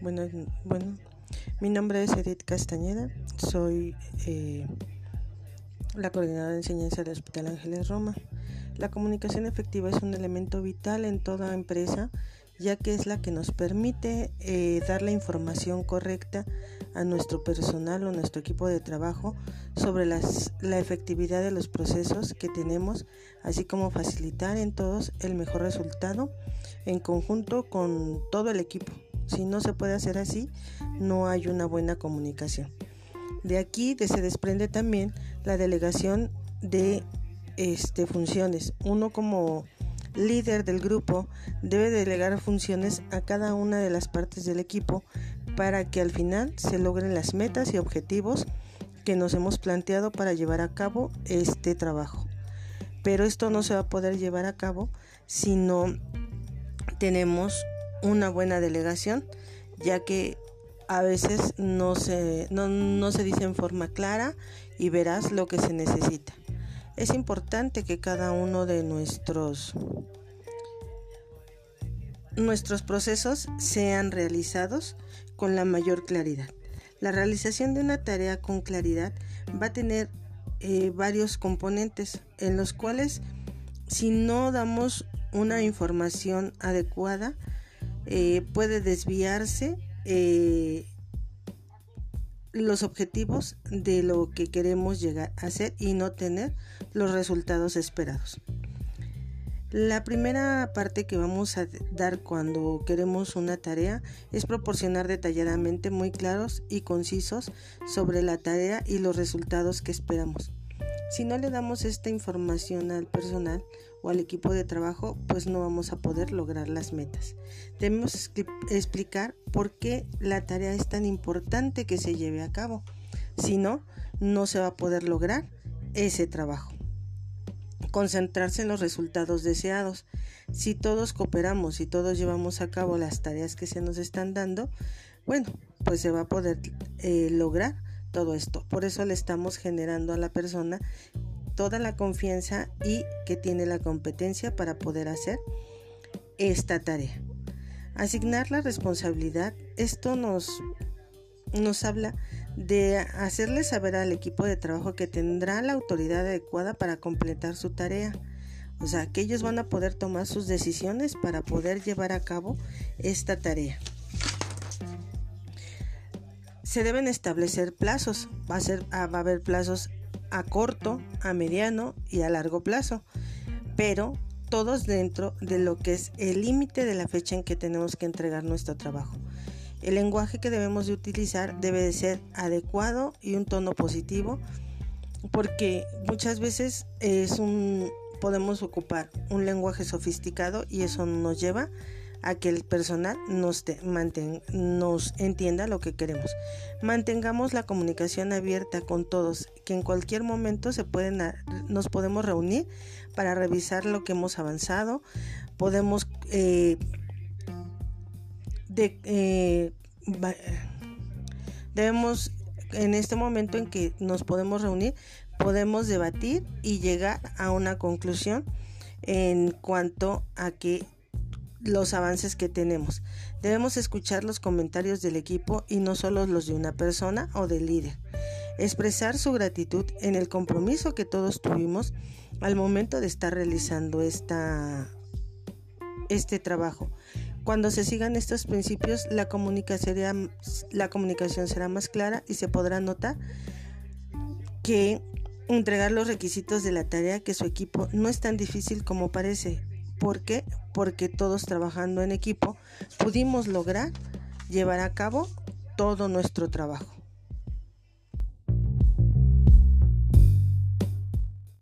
Bueno, bueno, mi nombre es Edith Castañeda, soy eh, la coordinadora de enseñanza del Hospital Ángeles Roma. La comunicación efectiva es un elemento vital en toda empresa, ya que es la que nos permite eh, dar la información correcta a nuestro personal o nuestro equipo de trabajo sobre las, la efectividad de los procesos que tenemos, así como facilitar en todos el mejor resultado en conjunto con todo el equipo. Si no se puede hacer así, no hay una buena comunicación. De aquí se desprende también la delegación de este, funciones. Uno como líder del grupo debe delegar funciones a cada una de las partes del equipo para que al final se logren las metas y objetivos que nos hemos planteado para llevar a cabo este trabajo. Pero esto no se va a poder llevar a cabo si no tenemos una buena delegación, ya que a veces no se, no, se dice en forma clara y verás lo que se necesita. Es importante que cada uno de nuestros nuestros procesos sean realizados con la mayor claridad. La realización de una tarea con claridad va a tener eh, varios componentes en los cuales si no damos una información adecuada eh, puede desviarse eh, los objetivos de lo que queremos llegar a hacer y no tener los resultados esperados. La primera parte que vamos a dar cuando queremos una tarea es proporcionar detalladamente muy claros y concisos sobre la tarea y los resultados que esperamos. Si no le damos esta información al personal o al equipo de trabajo, pues no vamos a poder lograr las metas. Debemos explicar por qué la tarea es tan importante que se lleve a cabo. Si no, no se va a poder lograr ese trabajo. Concentrarse en los resultados deseados. Si todos cooperamos y todos llevamos a cabo las tareas que se nos están dando, bueno, pues se va a poder eh, lograr todo esto. Por eso le estamos generando a la persona toda la confianza y que tiene la competencia para poder hacer esta tarea. Asignar la responsabilidad, esto nos, nos habla de hacerle saber al equipo de trabajo que tendrá la autoridad adecuada para completar su tarea. O sea, que ellos van a poder tomar sus decisiones para poder llevar a cabo esta tarea se deben establecer plazos. Va a, ser, ah, va a haber plazos a corto, a mediano y a largo plazo, pero todos dentro de lo que es el límite de la fecha en que tenemos que entregar nuestro trabajo. El lenguaje que debemos de utilizar debe de ser adecuado y un tono positivo, porque muchas veces es un podemos ocupar un lenguaje sofisticado y eso nos lleva a que el personal nos, nos entienda lo que queremos. Mantengamos la comunicación abierta con todos, que en cualquier momento se pueden, nos podemos reunir para revisar lo que hemos avanzado. Podemos eh, eh, debemos en este momento en que nos podemos reunir podemos debatir y llegar a una conclusión en cuanto a que los avances que tenemos. Debemos escuchar los comentarios del equipo y no solo los de una persona o del líder. Expresar su gratitud en el compromiso que todos tuvimos al momento de estar realizando esta, este trabajo. Cuando se sigan estos principios, la la comunicación será más clara y se podrá notar que entregar los requisitos de la tarea que su equipo no es tan difícil como parece ¿Por qué? Porque todos trabajando en equipo pudimos lograr llevar a cabo todo nuestro trabajo.